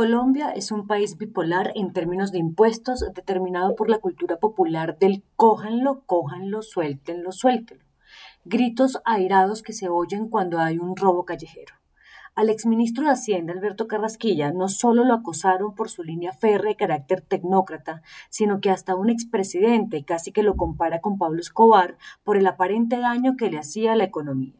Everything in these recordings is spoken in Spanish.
Colombia es un país bipolar en términos de impuestos, determinado por la cultura popular del cójanlo, cójanlo, suéltenlo, suéltenlo. Gritos airados que se oyen cuando hay un robo callejero. Al exministro de Hacienda, Alberto Carrasquilla, no solo lo acosaron por su línea férrea de carácter tecnócrata, sino que hasta un expresidente casi que lo compara con Pablo Escobar por el aparente daño que le hacía a la economía.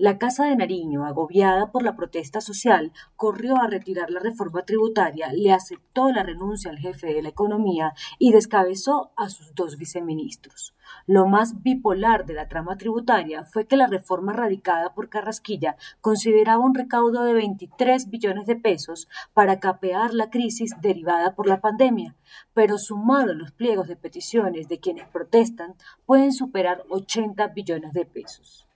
La Casa de Nariño, agobiada por la protesta social, corrió a retirar la reforma tributaria, le aceptó la renuncia al jefe de la economía y descabezó a sus dos viceministros. Lo más bipolar de la trama tributaria fue que la reforma radicada por Carrasquilla consideraba un recaudo de 23 billones de pesos para capear la crisis derivada por la pandemia, pero sumado los pliegos de peticiones de quienes protestan, pueden superar 80 billones de pesos.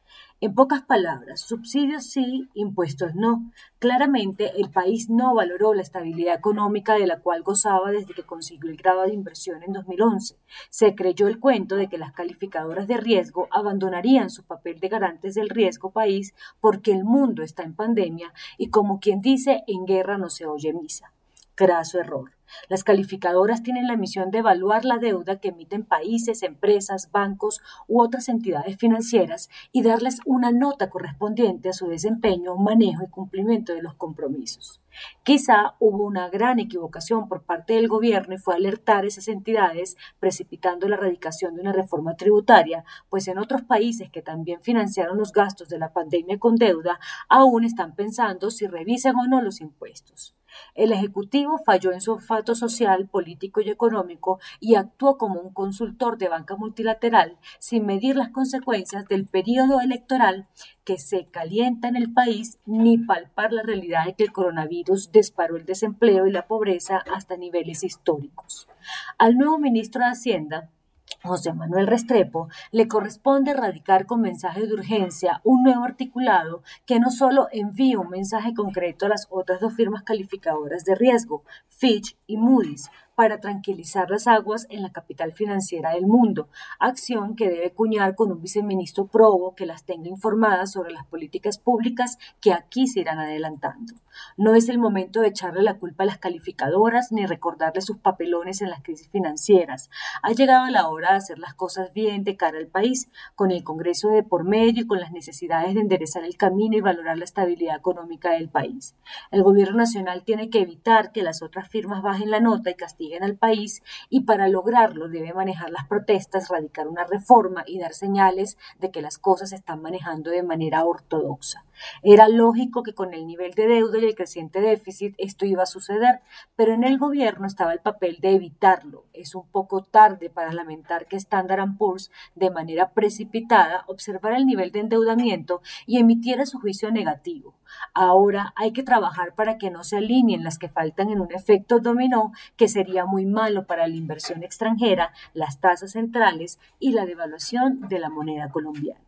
En pocas palabras, subsidios sí, impuestos no. Claramente, el país no valoró la estabilidad económica de la cual gozaba desde que consiguió el grado de inversión en 2011. Se creyó el cuento de que las calificadoras de riesgo abandonarían su papel de garantes del riesgo país porque el mundo está en pandemia y como quien dice, en guerra no se oye misa. Graso error. Las calificadoras tienen la misión de evaluar la deuda que emiten países, empresas, bancos u otras entidades financieras y darles una nota correspondiente a su desempeño, manejo y cumplimiento de los compromisos. Quizá hubo una gran equivocación por parte del gobierno y fue alertar a esas entidades precipitando la erradicación de una reforma tributaria, pues en otros países que también financiaron los gastos de la pandemia con deuda, aún están pensando si revisan o no los impuestos. El Ejecutivo falló en su social, político y económico y actuó como un consultor de banca multilateral sin medir las consecuencias del periodo electoral que se calienta en el país ni palpar la realidad de que el coronavirus disparó el desempleo y la pobreza hasta niveles históricos. Al nuevo ministro de Hacienda, José Manuel Restrepo, le corresponde radicar con mensaje de urgencia un nuevo articulado que no solo envíe un mensaje concreto a las otras dos firmas calificadoras de riesgo, Fitch y Moody's, para tranquilizar las aguas en la capital financiera del mundo, acción que debe cuñar con un viceministro probo que las tenga informadas sobre las políticas públicas que aquí se irán adelantando. No es el momento de echarle la culpa a las calificadoras ni recordarle sus papelones en las crisis financieras. Ha llegado la hora de hacer las cosas bien de cara al país, con el Congreso de por medio y con las necesidades de enderezar el camino y valorar la estabilidad económica del país. El gobierno nacional tiene que evitar que las otras firmas bajen la nota y castiguen en al país y para lograrlo debe manejar las protestas, radicar una reforma y dar señales de que las cosas se están manejando de manera ortodoxa. Era lógico que con el nivel de deuda y el creciente déficit esto iba a suceder, pero en el gobierno estaba el papel de evitarlo. Es un poco tarde para lamentar que Standard Poor's, de manera precipitada, observara el nivel de endeudamiento y emitiera su juicio negativo. Ahora hay que trabajar para que no se alineen las que faltan en un efecto dominó que sería muy malo para la inversión extranjera, las tasas centrales y la devaluación de la moneda colombiana.